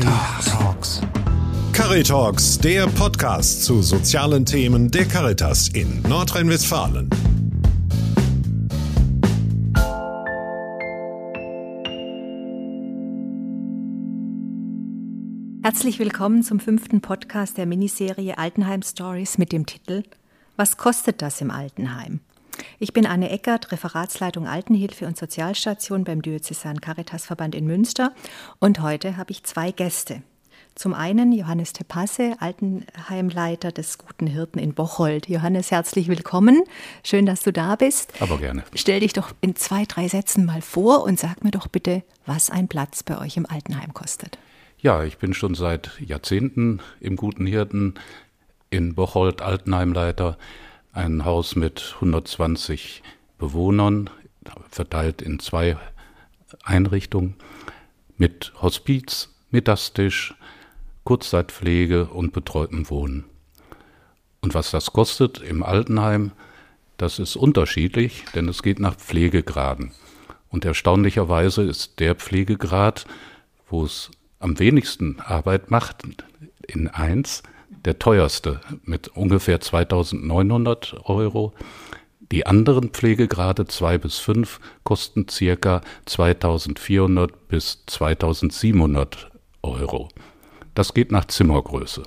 Caritalks. Caritalks, der Podcast zu sozialen Themen der Caritas in Nordrhein-Westfalen. Herzlich willkommen zum fünften Podcast der Miniserie Altenheim Stories mit dem Titel Was kostet das im Altenheim? Ich bin Anne Eckert, Referatsleitung Altenhilfe und Sozialstation beim Diözesan Caritasverband in Münster und heute habe ich zwei Gäste. Zum einen Johannes Tepasse, Altenheimleiter des Guten Hirten in Bocholt. Johannes, herzlich willkommen. Schön, dass du da bist. Aber gerne. Stell dich doch in zwei, drei Sätzen mal vor und sag mir doch bitte, was ein Platz bei euch im Altenheim kostet. Ja, ich bin schon seit Jahrzehnten im Guten Hirten in Bocholt Altenheimleiter. Ein Haus mit 120 Bewohnern, verteilt in zwei Einrichtungen, mit Hospiz, Mittagstisch, Kurzzeitpflege und betreutem Wohnen. Und was das kostet im Altenheim, das ist unterschiedlich, denn es geht nach Pflegegraden. Und erstaunlicherweise ist der Pflegegrad, wo es am wenigsten Arbeit macht, in 1 der teuerste mit ungefähr 2900 Euro. Die anderen Pflegegrade 2 bis 5 kosten circa 2400 bis 2700 Euro. Das geht nach Zimmergröße.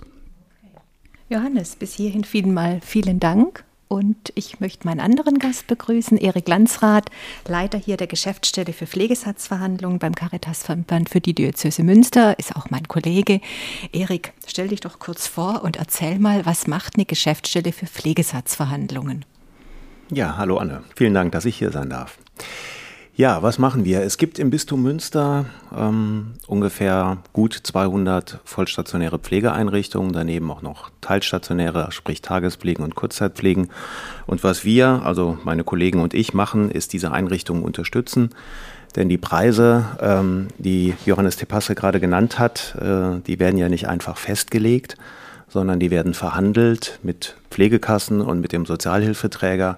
Johannes, bis hierhin vielen Mal vielen Dank. Und ich möchte meinen anderen Gast begrüßen, Erik Landsrath, Leiter hier der Geschäftsstelle für Pflegesatzverhandlungen beim Caritasverband für die Diözese Münster, ist auch mein Kollege. Erik, stell dich doch kurz vor und erzähl mal, was macht eine Geschäftsstelle für Pflegesatzverhandlungen? Ja, hallo Anne. Vielen Dank, dass ich hier sein darf. Ja, was machen wir? Es gibt im Bistum Münster ähm, ungefähr gut 200 vollstationäre Pflegeeinrichtungen, daneben auch noch teilstationäre, sprich Tagespflegen und Kurzzeitpflegen. Und was wir, also meine Kollegen und ich machen, ist diese Einrichtungen unterstützen. Denn die Preise, ähm, die Johannes Tepasse gerade genannt hat, äh, die werden ja nicht einfach festgelegt, sondern die werden verhandelt mit Pflegekassen und mit dem Sozialhilfeträger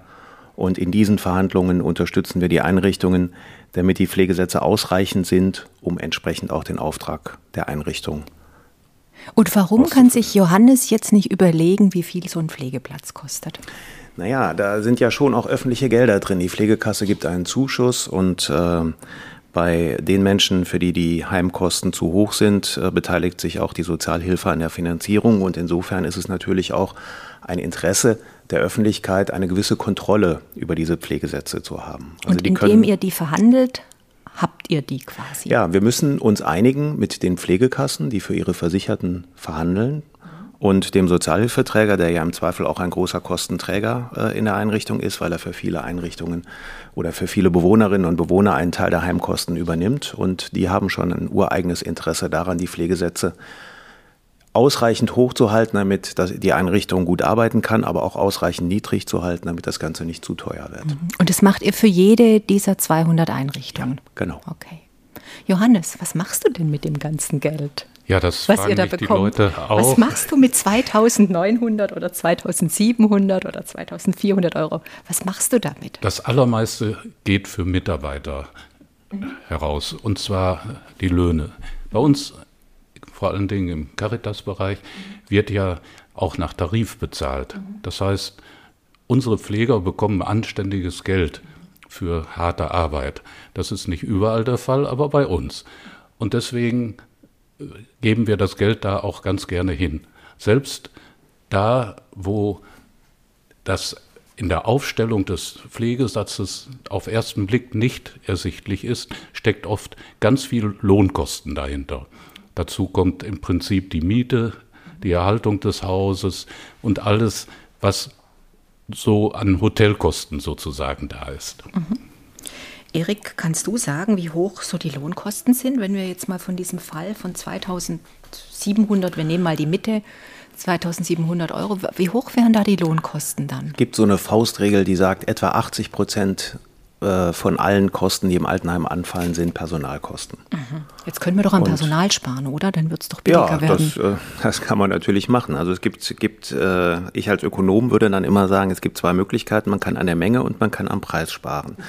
und in diesen Verhandlungen unterstützen wir die Einrichtungen, damit die Pflegesätze ausreichend sind, um entsprechend auch den Auftrag der Einrichtung. Und warum kann sich Johannes jetzt nicht überlegen, wie viel so ein Pflegeplatz kostet? Naja, da sind ja schon auch öffentliche Gelder drin. Die Pflegekasse gibt einen Zuschuss und äh, bei den Menschen, für die die Heimkosten zu hoch sind, äh, beteiligt sich auch die Sozialhilfe an der Finanzierung. Und insofern ist es natürlich auch ein Interesse der Öffentlichkeit, eine gewisse Kontrolle über diese Pflegesätze zu haben. Also und indem können, ihr die verhandelt, habt ihr die quasi? Ja, wir müssen uns einigen mit den Pflegekassen, die für ihre Versicherten verhandeln und dem Sozialhilfeträger, der ja im Zweifel auch ein großer Kostenträger äh, in der Einrichtung ist, weil er für viele Einrichtungen oder für viele Bewohnerinnen und Bewohner einen Teil der Heimkosten übernimmt. Und die haben schon ein ureigenes Interesse daran, die Pflegesätze ausreichend hoch zu halten, damit die Einrichtung gut arbeiten kann, aber auch ausreichend niedrig zu halten, damit das Ganze nicht zu teuer wird. Mhm. Und das macht ihr für jede dieser 200 Einrichtungen? Ja, genau. Okay. Johannes, was machst du denn mit dem ganzen Geld? Ja, das was ihr da bekommt. Was machst du mit 2900 oder 2700 oder 2400 Euro? Was machst du damit? Das Allermeiste geht für Mitarbeiter mhm. heraus, und zwar die Löhne. Bei uns vor allen Dingen im Caritas-Bereich, wird ja auch nach Tarif bezahlt. Das heißt, unsere Pfleger bekommen anständiges Geld für harte Arbeit. Das ist nicht überall der Fall, aber bei uns. Und deswegen geben wir das Geld da auch ganz gerne hin. Selbst da, wo das in der Aufstellung des Pflegesatzes auf ersten Blick nicht ersichtlich ist, steckt oft ganz viel Lohnkosten dahinter. Dazu kommt im Prinzip die Miete, die Erhaltung des Hauses und alles, was so an Hotelkosten sozusagen da ist. Mhm. Erik, kannst du sagen, wie hoch so die Lohnkosten sind, wenn wir jetzt mal von diesem Fall von 2700, wir nehmen mal die Mitte, 2700 Euro, wie hoch wären da die Lohnkosten dann? Es gibt so eine Faustregel, die sagt, etwa 80 Prozent äh, von allen Kosten, die im Altenheim anfallen, sind Personalkosten. Mhm. Jetzt können wir doch am Personal sparen, oder? Dann wird es doch billiger ja, werden. Das, äh, das kann man natürlich machen. Also es gibt, gibt äh, ich als Ökonom würde dann immer sagen, es gibt zwei Möglichkeiten. Man kann an der Menge und man kann am Preis sparen. Mhm.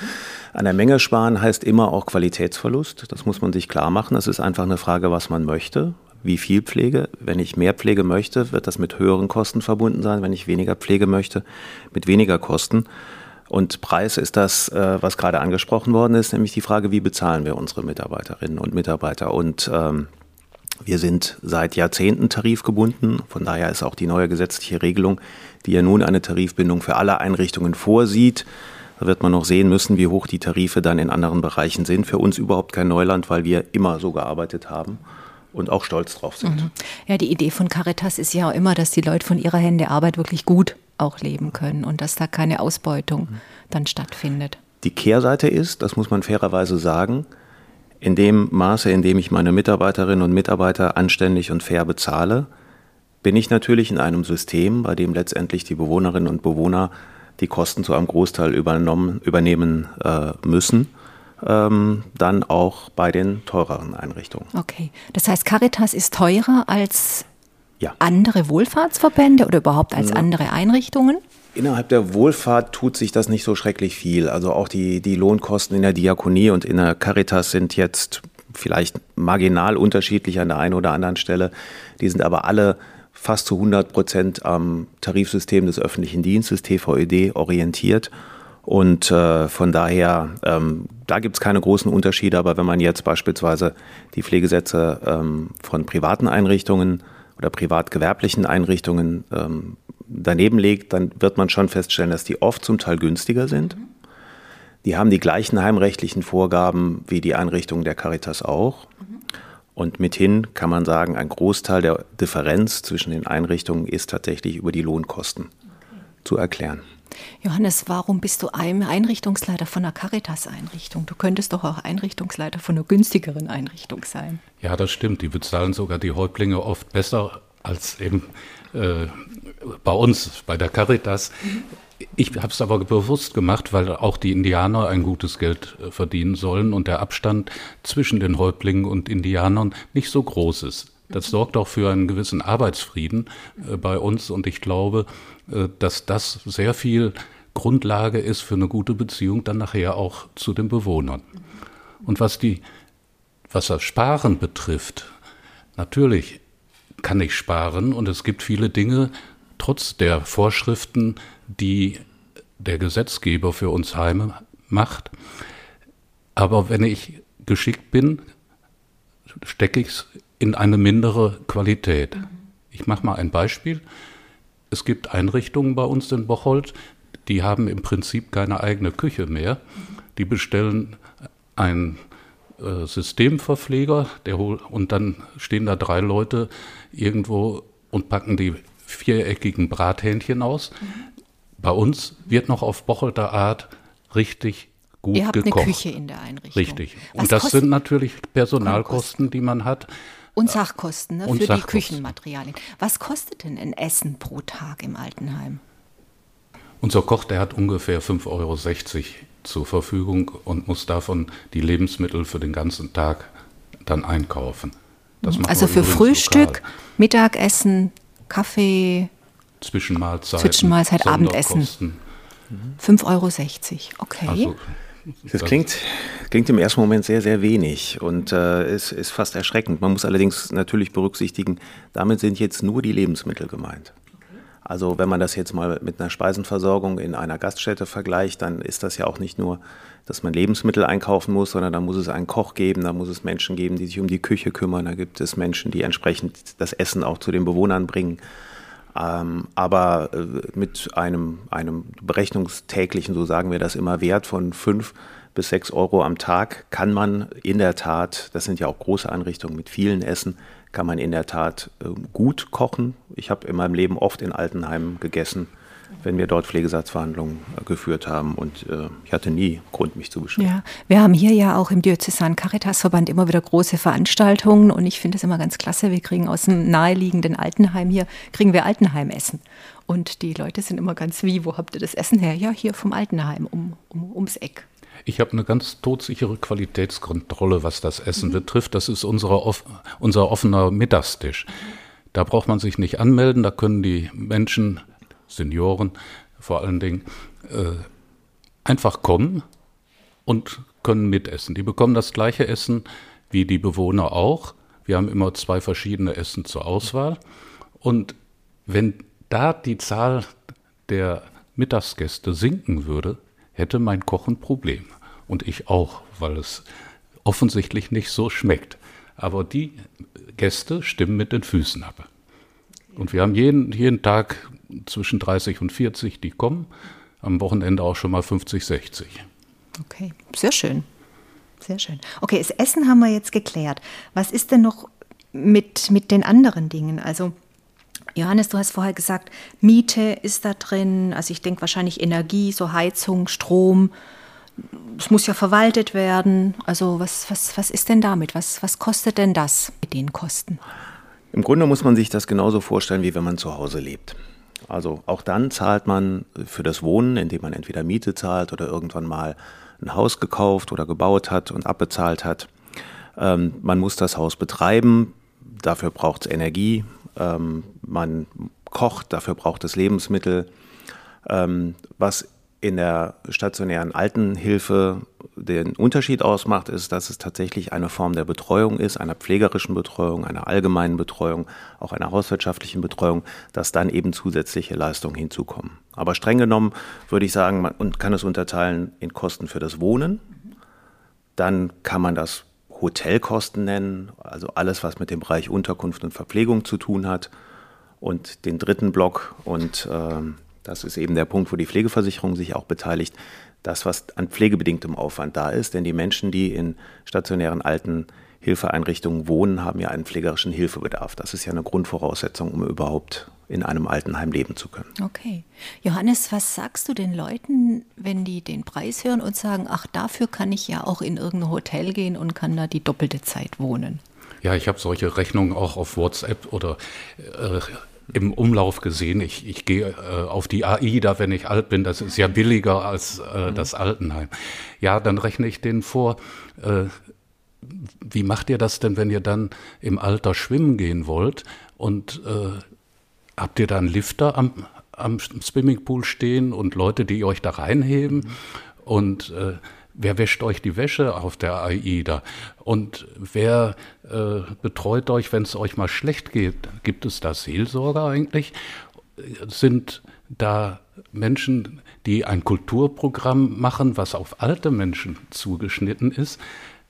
An der Menge sparen heißt immer auch Qualitätsverlust. Das muss man sich klar machen. Das ist einfach eine Frage, was man möchte. wie viel Pflege. Wenn ich mehr Pflege möchte, wird das mit höheren Kosten verbunden sein. Wenn ich weniger Pflege möchte, mit weniger Kosten. Und Preis ist das, äh, was gerade angesprochen worden ist, nämlich die Frage, wie bezahlen wir unsere Mitarbeiterinnen und Mitarbeiter. Und ähm, wir sind seit Jahrzehnten tarifgebunden. Von daher ist auch die neue gesetzliche Regelung, die ja nun eine Tarifbindung für alle Einrichtungen vorsieht. Da wird man noch sehen müssen, wie hoch die Tarife dann in anderen Bereichen sind. Für uns überhaupt kein Neuland, weil wir immer so gearbeitet haben und auch stolz drauf sind. Mhm. Ja, die Idee von Caritas ist ja auch immer, dass die Leute von ihrer Hände Arbeit wirklich gut auch leben können und dass da keine Ausbeutung mhm. dann stattfindet. Die Kehrseite ist, das muss man fairerweise sagen, in dem Maße, in dem ich meine Mitarbeiterinnen und Mitarbeiter anständig und fair bezahle, bin ich natürlich in einem System, bei dem letztendlich die Bewohnerinnen und Bewohner die Kosten zu einem Großteil übernommen, übernehmen äh, müssen. Ähm, dann auch bei den teureren Einrichtungen. Okay, das heißt, Caritas ist teurer als ja. andere Wohlfahrtsverbände oder überhaupt als ja. andere Einrichtungen? Innerhalb der Wohlfahrt tut sich das nicht so schrecklich viel. Also auch die, die Lohnkosten in der Diakonie und in der Caritas sind jetzt vielleicht marginal unterschiedlich an der einen oder anderen Stelle. Die sind aber alle fast zu 100 Prozent am Tarifsystem des öffentlichen Dienstes, TVED, orientiert. Und äh, von daher, ähm, da gibt es keine großen Unterschiede. Aber wenn man jetzt beispielsweise die Pflegesätze ähm, von privaten Einrichtungen oder privatgewerblichen Einrichtungen ähm, daneben legt, dann wird man schon feststellen, dass die oft zum Teil günstiger sind. Die haben die gleichen heimrechtlichen Vorgaben wie die Einrichtungen der Caritas auch. Und mithin kann man sagen, ein Großteil der Differenz zwischen den Einrichtungen ist tatsächlich über die Lohnkosten okay. zu erklären. Johannes, warum bist du Einrichtungsleiter von einer Caritas-Einrichtung? Du könntest doch auch Einrichtungsleiter von einer günstigeren Einrichtung sein. Ja, das stimmt. Die bezahlen sogar die Häuptlinge oft besser als eben äh, bei uns, bei der Caritas. Ich habe es aber bewusst gemacht, weil auch die Indianer ein gutes Geld äh, verdienen sollen und der Abstand zwischen den Häuptlingen und Indianern nicht so groß ist. Das sorgt auch für einen gewissen Arbeitsfrieden äh, bei uns und ich glaube, dass das sehr viel Grundlage ist für eine gute Beziehung dann nachher auch zu den Bewohnern. Und was die, was das Sparen betrifft, natürlich kann ich sparen und es gibt viele Dinge, trotz der Vorschriften, die der Gesetzgeber für uns Heime macht. Aber wenn ich geschickt bin, stecke ich es in eine mindere Qualität. Ich mache mal ein Beispiel. Es gibt Einrichtungen bei uns in Bocholt, die haben im Prinzip keine eigene Küche mehr. Die bestellen einen äh, Systemverpfleger der hol, und dann stehen da drei Leute irgendwo und packen die viereckigen Brathähnchen aus. Mhm. Bei uns wird noch auf Bocholter Art richtig gut Ihr habt gekocht. eine Küche in der Einrichtung. Richtig. Was und das sind natürlich Personalkosten, die man hat. Und Sachkosten ne, und für Sachkosten. die Küchenmaterialien. Was kostet denn ein Essen pro Tag im Altenheim? Unser Koch, der hat ungefähr 5,60 Euro zur Verfügung und muss davon die Lebensmittel für den ganzen Tag dann einkaufen. also für Frühstück, lokal. Mittagessen, Kaffee, Zwischenmahlzeit, Zwischenmahlzeit Abendessen. 5,60 Euro, okay. Also, das klingt, klingt im ersten Moment sehr, sehr wenig und äh, ist, ist fast erschreckend. Man muss allerdings natürlich berücksichtigen, damit sind jetzt nur die Lebensmittel gemeint. Also wenn man das jetzt mal mit einer Speisenversorgung in einer Gaststätte vergleicht, dann ist das ja auch nicht nur, dass man Lebensmittel einkaufen muss, sondern da muss es einen Koch geben, da muss es Menschen geben, die sich um die Küche kümmern, da gibt es Menschen, die entsprechend das Essen auch zu den Bewohnern bringen. Ähm, aber äh, mit einem, einem berechnungstäglichen, so sagen wir das immer, Wert von fünf bis sechs Euro am Tag kann man in der Tat, das sind ja auch große Einrichtungen mit vielen Essen, kann man in der Tat äh, gut kochen. Ich habe in meinem Leben oft in Altenheimen gegessen wenn wir dort Pflegesatzverhandlungen äh, geführt haben. Und äh, ich hatte nie Grund, mich zu beschweren. Ja, wir haben hier ja auch im Diözesan Caritasverband immer wieder große Veranstaltungen und ich finde es immer ganz klasse. Wir kriegen aus dem naheliegenden Altenheim hier, kriegen wir Altenheimessen. Und die Leute sind immer ganz wie, wo habt ihr das Essen her? Ja, hier vom Altenheim, um, um, ums Eck. Ich habe eine ganz todsichere Qualitätskontrolle, was das Essen mhm. betrifft. Das ist unsere, unser offener Mittagstisch. Da braucht man sich nicht anmelden, da können die Menschen Senioren vor allen Dingen, äh, einfach kommen und können mitessen. Die bekommen das gleiche Essen wie die Bewohner auch. Wir haben immer zwei verschiedene Essen zur Auswahl. Und wenn da die Zahl der Mittagsgäste sinken würde, hätte mein Koch ein Problem. Und ich auch, weil es offensichtlich nicht so schmeckt. Aber die Gäste stimmen mit den Füßen ab. Und wir haben jeden, jeden Tag zwischen 30 und 40, die kommen. Am Wochenende auch schon mal 50, 60. Okay, sehr schön. Sehr schön. Okay, das Essen haben wir jetzt geklärt. Was ist denn noch mit, mit den anderen Dingen? Also, Johannes, du hast vorher gesagt, Miete ist da drin. Also, ich denke wahrscheinlich Energie, so Heizung, Strom. Es muss ja verwaltet werden. Also, was, was, was ist denn damit? Was, was kostet denn das mit den Kosten? Im Grunde muss man sich das genauso vorstellen, wie wenn man zu Hause lebt. Also auch dann zahlt man für das Wohnen, indem man entweder Miete zahlt oder irgendwann mal ein Haus gekauft oder gebaut hat und abbezahlt hat. Ähm, man muss das Haus betreiben, dafür braucht es Energie. Ähm, man kocht, dafür braucht es Lebensmittel. Ähm, was in der stationären Altenhilfe den Unterschied ausmacht, ist, dass es tatsächlich eine Form der Betreuung ist, einer pflegerischen Betreuung, einer allgemeinen Betreuung, auch einer hauswirtschaftlichen Betreuung, dass dann eben zusätzliche Leistungen hinzukommen. Aber streng genommen würde ich sagen, man kann es unterteilen in Kosten für das Wohnen, dann kann man das Hotelkosten nennen, also alles, was mit dem Bereich Unterkunft und Verpflegung zu tun hat. Und den dritten Block und äh, das ist eben der Punkt, wo die Pflegeversicherung sich auch beteiligt. Das, was an pflegebedingtem Aufwand da ist, denn die Menschen, die in stationären Altenhilfeeinrichtungen wohnen, haben ja einen pflegerischen Hilfebedarf. Das ist ja eine Grundvoraussetzung, um überhaupt in einem Altenheim leben zu können. Okay. Johannes, was sagst du den Leuten, wenn die den Preis hören und sagen, ach, dafür kann ich ja auch in irgendein Hotel gehen und kann da die doppelte Zeit wohnen? Ja, ich habe solche Rechnungen auch auf WhatsApp oder äh, im Umlauf gesehen. Ich, ich gehe äh, auf die AIDA, wenn ich alt bin. Das ist ja billiger als äh, mhm. das Altenheim. Ja, dann rechne ich denen vor, äh, wie macht ihr das denn, wenn ihr dann im Alter schwimmen gehen wollt? Und äh, habt ihr da einen Lifter am, am Swimmingpool stehen und Leute, die euch da reinheben? Mhm. Und äh, wer wäscht euch die Wäsche auf der AIDA? Und wer äh, betreut euch, wenn es euch mal schlecht geht? Gibt es da Seelsorger eigentlich? Sind da Menschen, die ein Kulturprogramm machen, was auf alte Menschen zugeschnitten ist?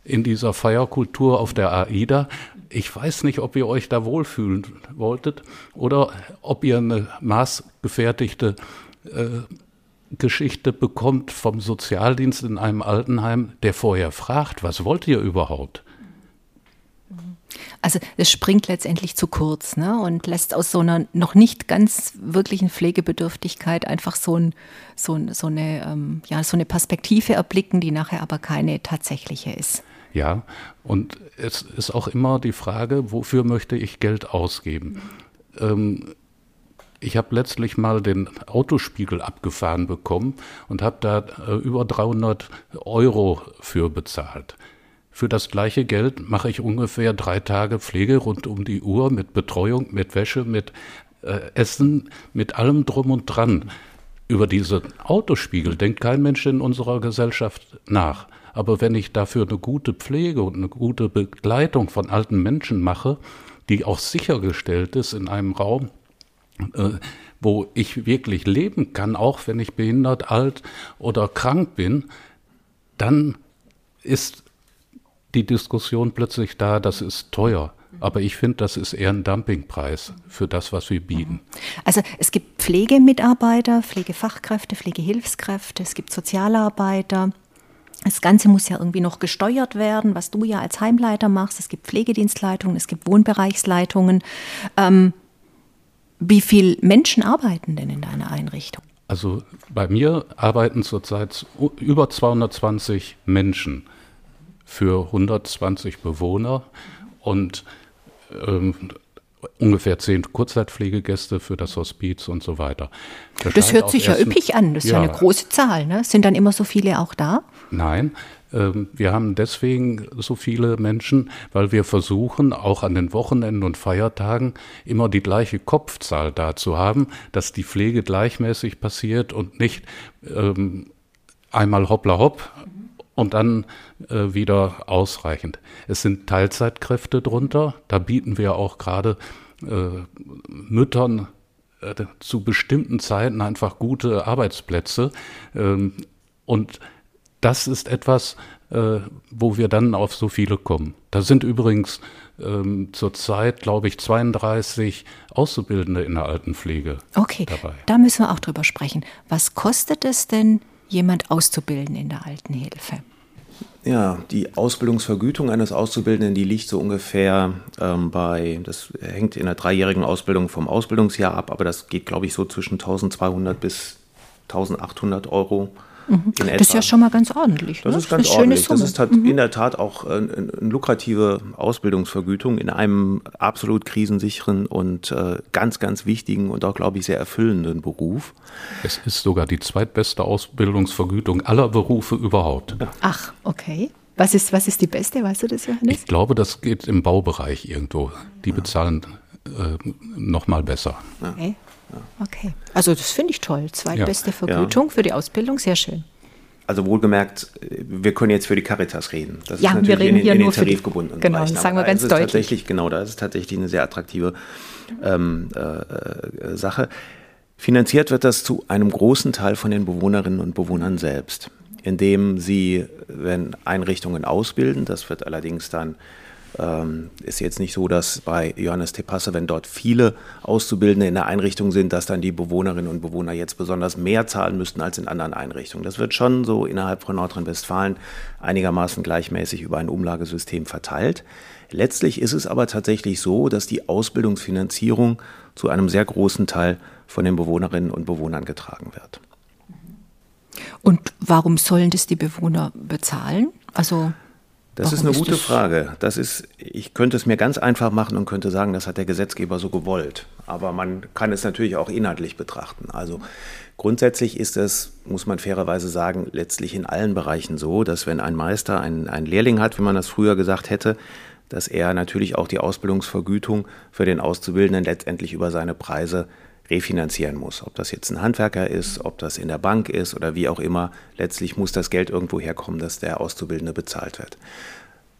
in dieser Feierkultur auf der AIDA. Ich weiß nicht, ob ihr euch da wohlfühlen wolltet oder ob ihr eine maßgefertigte äh, Geschichte bekommt vom Sozialdienst in einem Altenheim, der vorher fragt, was wollt ihr überhaupt? Also es springt letztendlich zu kurz ne? und lässt aus so einer noch nicht ganz wirklichen Pflegebedürftigkeit einfach so, ein, so, so, eine, ähm, ja, so eine Perspektive erblicken, die nachher aber keine tatsächliche ist. Ja, und es ist auch immer die Frage, wofür möchte ich Geld ausgeben? Ähm, ich habe letztlich mal den Autospiegel abgefahren bekommen und habe da äh, über 300 Euro für bezahlt. Für das gleiche Geld mache ich ungefähr drei Tage Pflege rund um die Uhr mit Betreuung, mit Wäsche, mit äh, Essen, mit allem drum und dran. Über diese Autospiegel denkt kein Mensch in unserer Gesellschaft nach. Aber wenn ich dafür eine gute Pflege und eine gute Begleitung von alten Menschen mache, die auch sichergestellt ist in einem Raum, wo ich wirklich leben kann, auch wenn ich behindert, alt oder krank bin, dann ist die Diskussion plötzlich da, das ist teuer. Aber ich finde, das ist eher ein Dumpingpreis für das, was wir bieten. Also es gibt Pflegemitarbeiter, Pflegefachkräfte, Pflegehilfskräfte, es gibt Sozialarbeiter. Das Ganze muss ja irgendwie noch gesteuert werden, was du ja als Heimleiter machst. Es gibt Pflegedienstleitungen, es gibt Wohnbereichsleitungen. Ähm, wie viele Menschen arbeiten denn in deiner Einrichtung? Also bei mir arbeiten zurzeit über 220 Menschen für 120 Bewohner und ähm, ungefähr zehn Kurzzeitpflegegäste für das Hospiz und so weiter. Das, das hört sich ja üppig an. Das ist ja, ja eine große Zahl. Ne? Sind dann immer so viele auch da? Nein, wir haben deswegen so viele Menschen, weil wir versuchen, auch an den Wochenenden und Feiertagen immer die gleiche Kopfzahl da zu haben, dass die Pflege gleichmäßig passiert und nicht ähm, einmal hoppla hopp und dann äh, wieder ausreichend. Es sind Teilzeitkräfte drunter. Da bieten wir auch gerade äh, Müttern äh, zu bestimmten Zeiten einfach gute Arbeitsplätze. Ähm, und das ist etwas, äh, wo wir dann auf so viele kommen. Da sind übrigens ähm, zurzeit, glaube ich, 32 Auszubildende in der Altenpflege okay, dabei. Da müssen wir auch drüber sprechen. Was kostet es denn, jemand auszubilden in der Altenhilfe? Ja, die Ausbildungsvergütung eines Auszubildenden, die liegt so ungefähr ähm, bei, das hängt in der dreijährigen Ausbildung vom Ausbildungsjahr ab, aber das geht, glaube ich, so zwischen 1200 bis 1800 Euro Mhm. Das ist ja schon mal ganz ordentlich. Das ne? ist ganz ordentlich. Das ist halt mhm. in der Tat auch eine, eine lukrative Ausbildungsvergütung in einem absolut krisensicheren und äh, ganz, ganz wichtigen und auch, glaube ich, sehr erfüllenden Beruf. Es ist sogar die zweitbeste Ausbildungsvergütung aller Berufe überhaupt. Ja. Ach, okay. Was ist, was ist die beste, weißt du das, Johannes? Ich glaube, das geht im Baubereich irgendwo. Die bezahlen äh, noch mal besser. Okay. Okay. Also das finde ich toll. Zweitbeste ja. Vergütung ja. für die Ausbildung, sehr schön. Also wohlgemerkt, wir können jetzt für die Caritas reden. Das ja, ist natürlich wir reden in, hier in nur den tarifgebundenen Genau, das sagen wir ganz deutlich. Tatsächlich, genau, da ist es tatsächlich eine sehr attraktive ähm, äh, äh, Sache. Finanziert wird das zu einem großen Teil von den Bewohnerinnen und Bewohnern selbst, indem sie, wenn Einrichtungen ausbilden, das wird allerdings dann ähm, ist jetzt nicht so, dass bei Johannes Tepasse, wenn dort viele Auszubildende in der Einrichtung sind, dass dann die Bewohnerinnen und Bewohner jetzt besonders mehr zahlen müssten als in anderen Einrichtungen. Das wird schon so innerhalb von Nordrhein-Westfalen einigermaßen gleichmäßig über ein Umlagesystem verteilt. Letztlich ist es aber tatsächlich so, dass die Ausbildungsfinanzierung zu einem sehr großen Teil von den Bewohnerinnen und Bewohnern getragen wird. Und warum sollen das die Bewohner bezahlen? Also das Warum ist eine gute ist Frage. Das ist, ich könnte es mir ganz einfach machen und könnte sagen, das hat der Gesetzgeber so gewollt. Aber man kann es natürlich auch inhaltlich betrachten. Also grundsätzlich ist es, muss man fairerweise sagen, letztlich in allen Bereichen so, dass wenn ein Meister einen, einen Lehrling hat, wie man das früher gesagt hätte, dass er natürlich auch die Ausbildungsvergütung für den Auszubildenden letztendlich über seine Preise refinanzieren muss. Ob das jetzt ein Handwerker ist, ob das in der Bank ist oder wie auch immer, letztlich muss das Geld irgendwo herkommen, dass der Auszubildende bezahlt wird.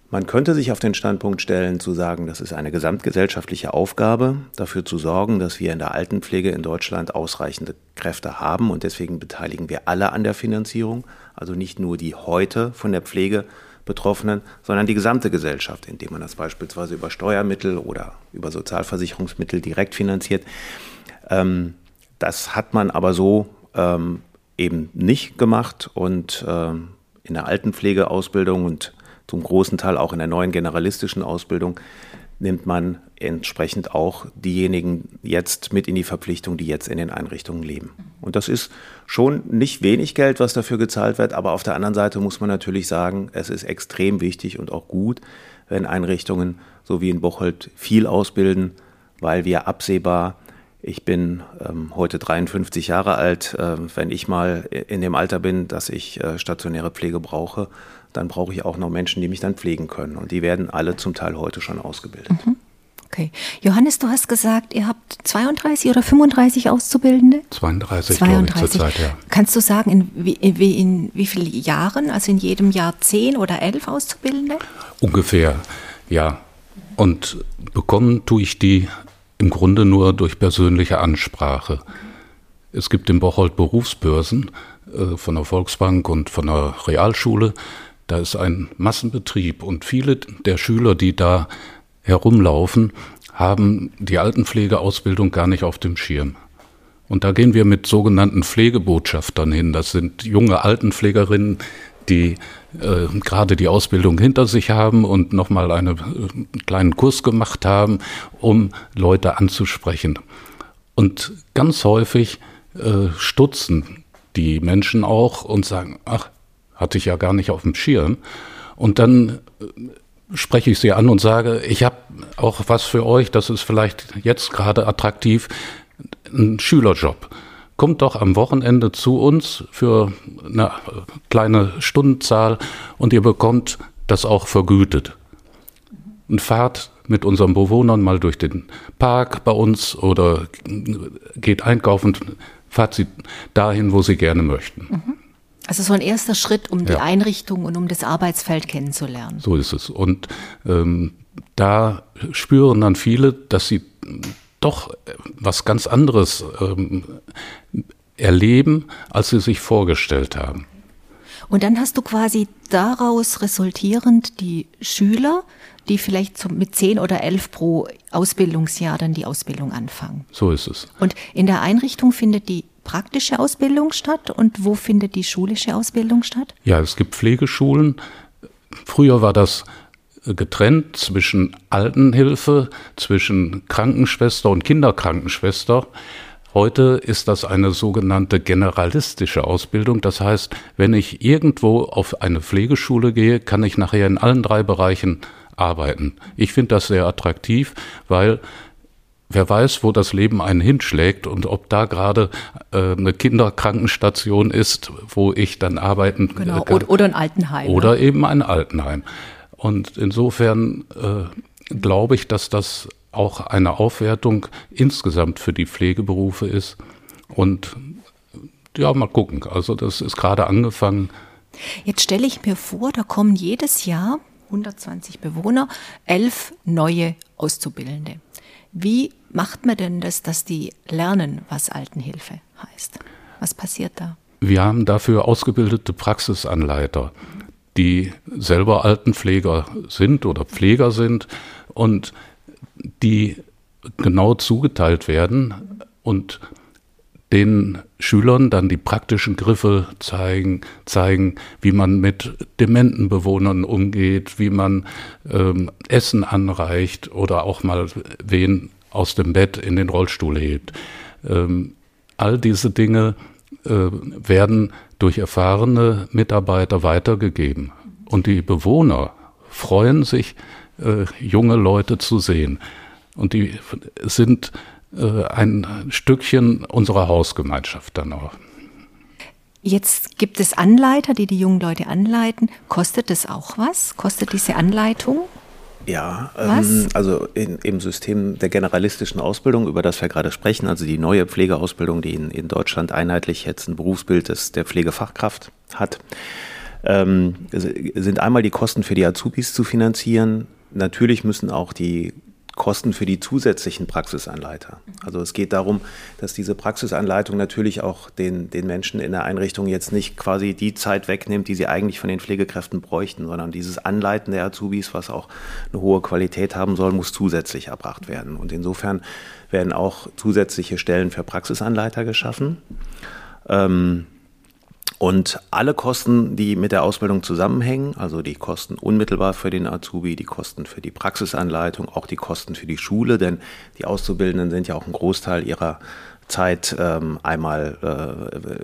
Man könnte sich auf den Standpunkt stellen, zu sagen, das ist eine gesamtgesellschaftliche Aufgabe, dafür zu sorgen, dass wir in der Altenpflege in Deutschland ausreichende Kräfte haben und deswegen beteiligen wir alle an der Finanzierung, also nicht nur die heute von der Pflege Betroffenen, sondern die gesamte Gesellschaft, indem man das beispielsweise über Steuermittel oder über Sozialversicherungsmittel direkt finanziert. Ähm, das hat man aber so ähm, eben nicht gemacht und ähm, in der Altenpflegeausbildung und zum großen Teil auch in der neuen generalistischen Ausbildung nimmt man entsprechend auch diejenigen jetzt mit in die Verpflichtung, die jetzt in den Einrichtungen leben. Und das ist schon nicht wenig Geld, was dafür gezahlt wird, aber auf der anderen Seite muss man natürlich sagen, es ist extrem wichtig und auch gut, wenn Einrichtungen so wie in Bocholt viel ausbilden, weil wir absehbar ich bin ähm, heute 53 Jahre alt. Äh, wenn ich mal in dem Alter bin, dass ich äh, stationäre Pflege brauche, dann brauche ich auch noch Menschen, die mich dann pflegen können. Und die werden alle zum Teil heute schon ausgebildet. Mhm. Okay. Johannes, du hast gesagt, ihr habt 32 oder 35 Auszubildende? 32, 32. zurzeit, ja. Kannst du sagen, in wie, in, in wie vielen Jahren, also in jedem Jahr 10 oder 11 Auszubildende? Ungefähr, ja. Und bekommen tue ich die im Grunde nur durch persönliche Ansprache. Es gibt in Bocholt Berufsbörsen äh, von der Volksbank und von der Realschule. Da ist ein Massenbetrieb und viele der Schüler, die da herumlaufen, haben die Altenpflegeausbildung gar nicht auf dem Schirm. Und da gehen wir mit sogenannten Pflegebotschaftern hin. Das sind junge Altenpflegerinnen, die äh, gerade die Ausbildung hinter sich haben und nochmal einen äh, kleinen Kurs gemacht haben, um Leute anzusprechen. Und ganz häufig äh, stutzen die Menschen auch und sagen, ach, hatte ich ja gar nicht auf dem Schirm. Und dann äh, spreche ich sie an und sage, ich habe auch was für euch, das ist vielleicht jetzt gerade attraktiv, ein Schülerjob kommt doch am Wochenende zu uns für eine kleine Stundenzahl und ihr bekommt das auch vergütet. Und fahrt mit unseren Bewohnern mal durch den Park bei uns oder geht einkaufen, fahrt sie dahin, wo sie gerne möchten. Mhm. Also so ein erster Schritt, um ja. die Einrichtung und um das Arbeitsfeld kennenzulernen. So ist es. Und ähm, da spüren dann viele, dass sie doch was ganz anderes ähm, erleben, als sie sich vorgestellt haben. Und dann hast du quasi daraus resultierend die Schüler, die vielleicht mit zehn oder elf pro Ausbildungsjahr dann die Ausbildung anfangen. So ist es. Und in der Einrichtung findet die praktische Ausbildung statt und wo findet die schulische Ausbildung statt? Ja, es gibt Pflegeschulen. Früher war das getrennt zwischen Altenhilfe, zwischen Krankenschwester und Kinderkrankenschwester. Heute ist das eine sogenannte generalistische Ausbildung. Das heißt, wenn ich irgendwo auf eine Pflegeschule gehe, kann ich nachher in allen drei Bereichen arbeiten. Ich finde das sehr attraktiv, weil wer weiß, wo das Leben einen hinschlägt und ob da gerade äh, eine Kinderkrankenstation ist, wo ich dann arbeiten genau. kann. Oder ein Altenheim. Oder ne? eben ein Altenheim. Und insofern äh, glaube ich, dass das auch eine Aufwertung insgesamt für die Pflegeberufe ist. Und ja, mal gucken. Also das ist gerade angefangen. Jetzt stelle ich mir vor, da kommen jedes Jahr 120 Bewohner, elf neue Auszubildende. Wie macht man denn das, dass die lernen, was Altenhilfe heißt? Was passiert da? Wir haben dafür ausgebildete Praxisanleiter, die selber Altenpfleger sind oder Pfleger sind und die genau zugeteilt werden und den Schülern dann die praktischen Griffe zeigen, zeigen, wie man mit dementen Bewohnern umgeht, wie man ähm, Essen anreicht oder auch mal wen aus dem Bett in den Rollstuhl hebt. Ähm, all diese Dinge werden durch erfahrene Mitarbeiter weitergegeben. Und die Bewohner freuen sich, äh, junge Leute zu sehen. Und die sind äh, ein Stückchen unserer Hausgemeinschaft dann auch. Jetzt gibt es Anleiter, die die jungen Leute anleiten. Kostet das auch was? Kostet diese Anleitung? Ja, ähm, also in, im System der generalistischen Ausbildung, über das wir gerade sprechen, also die neue Pflegeausbildung, die in, in Deutschland einheitlich jetzt ein Berufsbild des, der Pflegefachkraft hat, ähm, sind einmal die Kosten für die Azubis zu finanzieren. Natürlich müssen auch die Kosten für die zusätzlichen Praxisanleiter. Also es geht darum, dass diese Praxisanleitung natürlich auch den, den Menschen in der Einrichtung jetzt nicht quasi die Zeit wegnimmt, die sie eigentlich von den Pflegekräften bräuchten, sondern dieses Anleiten der Azubis, was auch eine hohe Qualität haben soll, muss zusätzlich erbracht werden. Und insofern werden auch zusätzliche Stellen für Praxisanleiter geschaffen. Ähm, und alle Kosten, die mit der Ausbildung zusammenhängen, also die Kosten unmittelbar für den Azubi, die Kosten für die Praxisanleitung, auch die Kosten für die Schule, denn die Auszubildenden sind ja auch ein Großteil ihrer Zeit ähm, einmal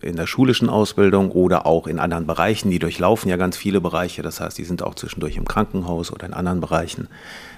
äh, in der schulischen Ausbildung oder auch in anderen Bereichen. Die durchlaufen ja ganz viele Bereiche, das heißt, die sind auch zwischendurch im Krankenhaus oder in anderen Bereichen.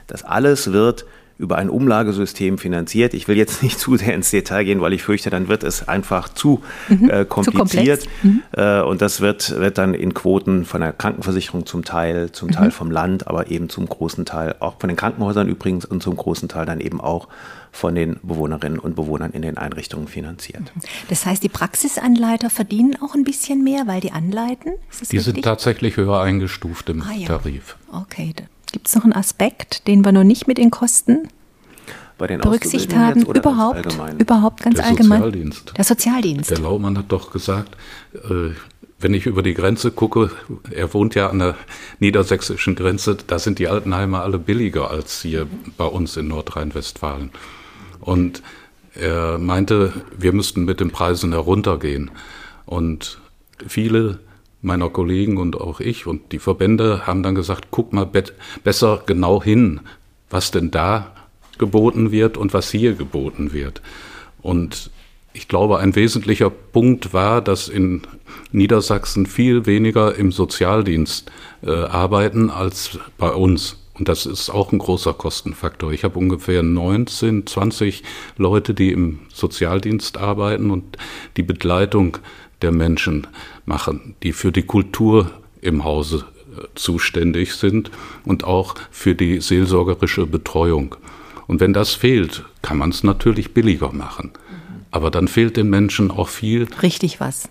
Das alles wird über ein Umlagesystem finanziert. Ich will jetzt nicht zu sehr ins Detail gehen, weil ich fürchte, dann wird es einfach zu mhm, äh, kompliziert. Zu mhm. äh, und das wird, wird dann in Quoten von der Krankenversicherung zum Teil, zum Teil mhm. vom Land, aber eben zum großen Teil, auch von den Krankenhäusern übrigens und zum großen Teil dann eben auch von den Bewohnerinnen und Bewohnern in den Einrichtungen finanziert. Mhm. Das heißt, die Praxisanleiter verdienen auch ein bisschen mehr, weil die anleiten? die richtig? sind tatsächlich höher eingestuft im ah, ja. Tarif. Okay, Gibt es noch einen Aspekt, den wir noch nicht mit den Kosten berücksichtigt haben? Überhaupt, überhaupt ganz der allgemein. Sozialdienst. Der Sozialdienst. Der Laumann hat doch gesagt, äh, wenn ich über die Grenze gucke, er wohnt ja an der niedersächsischen Grenze, da sind die Altenheime alle billiger als hier bei uns in Nordrhein-Westfalen. Und er meinte, wir müssten mit den Preisen heruntergehen. Und viele meiner Kollegen und auch ich und die Verbände haben dann gesagt, guck mal besser genau hin, was denn da geboten wird und was hier geboten wird. Und ich glaube, ein wesentlicher Punkt war, dass in Niedersachsen viel weniger im Sozialdienst äh, arbeiten als bei uns. Und das ist auch ein großer Kostenfaktor. Ich habe ungefähr 19, 20 Leute, die im Sozialdienst arbeiten und die Begleitung der Menschen machen, die für die Kultur im Hause äh, zuständig sind und auch für die seelsorgerische Betreuung. Und wenn das fehlt, kann man es natürlich billiger machen. Aber dann fehlt den Menschen auch viel. Richtig was.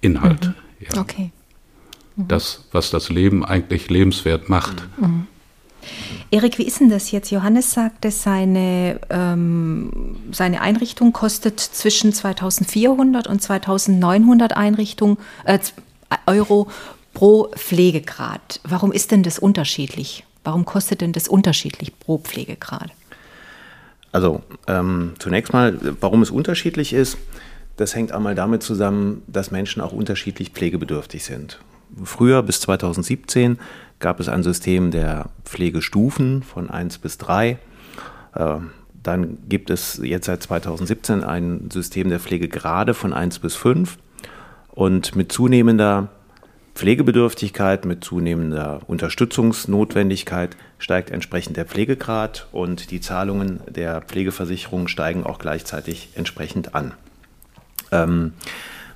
Inhalt. Mhm. Ja. Okay. Mhm. Das, was das Leben eigentlich lebenswert macht. Mhm. Erik, wie ist denn das jetzt? Johannes sagte, seine, ähm, seine Einrichtung kostet zwischen 2400 und 2900 Einrichtung, äh, Euro pro Pflegegrad. Warum ist denn das unterschiedlich? Warum kostet denn das unterschiedlich pro Pflegegrad? Also ähm, zunächst mal, warum es unterschiedlich ist, das hängt einmal damit zusammen, dass Menschen auch unterschiedlich pflegebedürftig sind. Früher bis 2017 gab es ein System der Pflegestufen von 1 bis 3. Äh, dann gibt es jetzt seit 2017 ein System der Pflegegrade von 1 bis 5. Und mit zunehmender Pflegebedürftigkeit, mit zunehmender Unterstützungsnotwendigkeit steigt entsprechend der Pflegegrad und die Zahlungen der Pflegeversicherung steigen auch gleichzeitig entsprechend an. Ähm,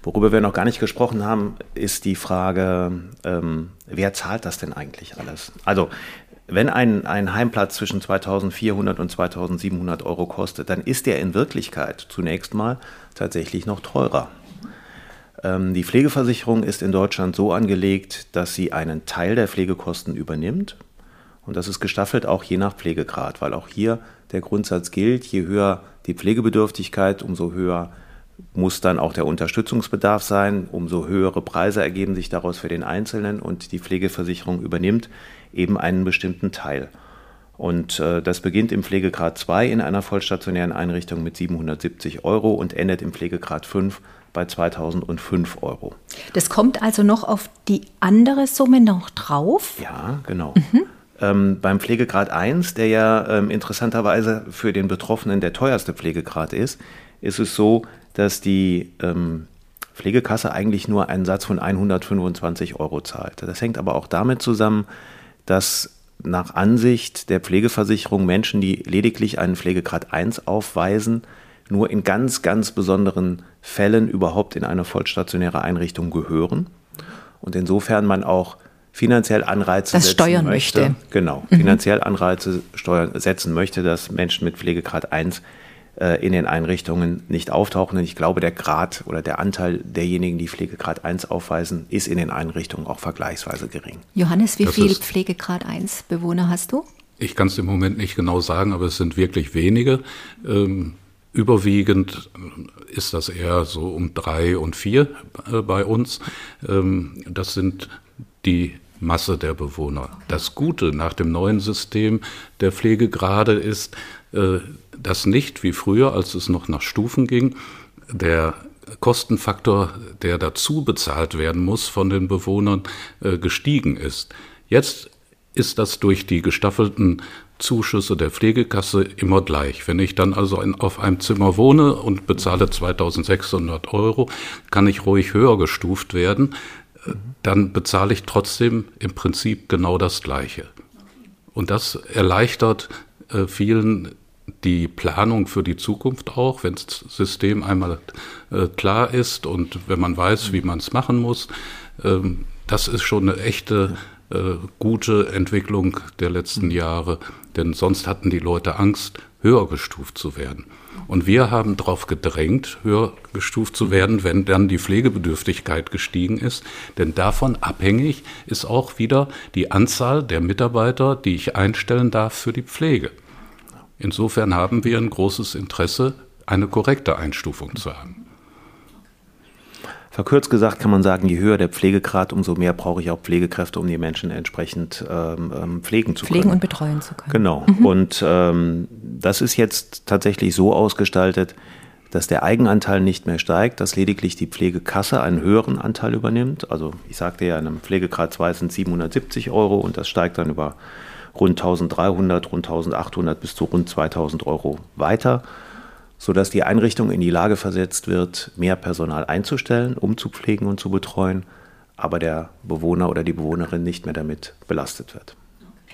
worüber wir noch gar nicht gesprochen haben, ist die Frage, ähm, wer zahlt das denn eigentlich alles? Also wenn ein, ein Heimplatz zwischen 2400 und 2700 Euro kostet, dann ist der in Wirklichkeit zunächst mal tatsächlich noch teurer. Ähm, die Pflegeversicherung ist in Deutschland so angelegt, dass sie einen Teil der Pflegekosten übernimmt. Und das ist gestaffelt auch je nach Pflegegrad, weil auch hier der Grundsatz gilt, je höher die Pflegebedürftigkeit, umso höher muss dann auch der Unterstützungsbedarf sein, umso höhere Preise ergeben sich daraus für den Einzelnen und die Pflegeversicherung übernimmt eben einen bestimmten Teil. Und äh, das beginnt im Pflegegrad 2 in einer vollstationären Einrichtung mit 770 Euro und endet im Pflegegrad 5 bei 2005 Euro. Das kommt also noch auf die andere Summe noch drauf? Ja, genau. Mhm. Ähm, beim Pflegegrad 1, der ja ähm, interessanterweise für den Betroffenen der teuerste Pflegegrad ist, ist es so, dass die ähm, Pflegekasse eigentlich nur einen Satz von 125 Euro zahlt. Das hängt aber auch damit zusammen, dass nach Ansicht der Pflegeversicherung Menschen, die lediglich einen Pflegegrad 1 aufweisen, nur in ganz, ganz besonderen Fällen überhaupt in eine vollstationäre Einrichtung gehören. Und insofern man auch finanziell Anreize das steuern möchte. möchte. Genau, mhm. finanziell Anreize steuern, setzen möchte, dass Menschen mit Pflegegrad 1 äh, in den Einrichtungen nicht auftauchen. Und ich glaube, der Grad oder der Anteil derjenigen, die Pflegegrad 1 aufweisen, ist in den Einrichtungen auch vergleichsweise gering. Johannes, wie viele Pflegegrad 1 Bewohner hast du? Ich kann es im Moment nicht genau sagen, aber es sind wirklich wenige. Ähm, Überwiegend ist das eher so um drei und vier äh, bei uns. Ähm, das sind die Masse der Bewohner. Das Gute nach dem neuen System der Pflegegrade ist, äh, dass nicht wie früher, als es noch nach Stufen ging, der Kostenfaktor, der dazu bezahlt werden muss von den Bewohnern, äh, gestiegen ist. Jetzt ist das durch die gestaffelten Zuschüsse der Pflegekasse immer gleich. Wenn ich dann also in, auf einem Zimmer wohne und bezahle 2600 Euro, kann ich ruhig höher gestuft werden. Dann bezahle ich trotzdem im Prinzip genau das Gleiche. Und das erleichtert äh, vielen die Planung für die Zukunft auch, wenn das System einmal äh, klar ist und wenn man weiß, wie man es machen muss. Ähm, das ist schon eine echte äh, gute Entwicklung der letzten Jahre, denn sonst hatten die Leute Angst, höher gestuft zu werden. Und wir haben darauf gedrängt, höher gestuft zu werden, wenn dann die Pflegebedürftigkeit gestiegen ist. Denn davon abhängig ist auch wieder die Anzahl der Mitarbeiter, die ich einstellen darf für die Pflege. Insofern haben wir ein großes Interesse, eine korrekte Einstufung zu haben. Verkürzt gesagt kann man sagen, je höher der Pflegegrad, umso mehr brauche ich auch Pflegekräfte, um die Menschen entsprechend ähm, ähm pflegen zu pflegen können. Pflegen und betreuen zu können. Genau. Mhm. Und ähm, das ist jetzt tatsächlich so ausgestaltet, dass der Eigenanteil nicht mehr steigt, dass lediglich die Pflegekasse einen höheren Anteil übernimmt. Also ich sagte ja, in einem Pflegegrad 2 sind 770 Euro und das steigt dann über rund 1300, rund 1800 bis zu rund 2000 Euro weiter sodass die Einrichtung in die Lage versetzt wird, mehr Personal einzustellen, um zu pflegen und zu betreuen, aber der Bewohner oder die Bewohnerin nicht mehr damit belastet wird.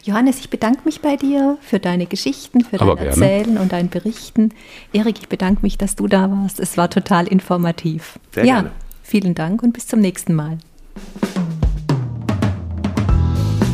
Johannes, ich bedanke mich bei dir für deine Geschichten, für dein Erzählen und dein Berichten. Erik, ich bedanke mich, dass du da warst. Es war total informativ. Sehr ja, gerne. Vielen Dank und bis zum nächsten Mal.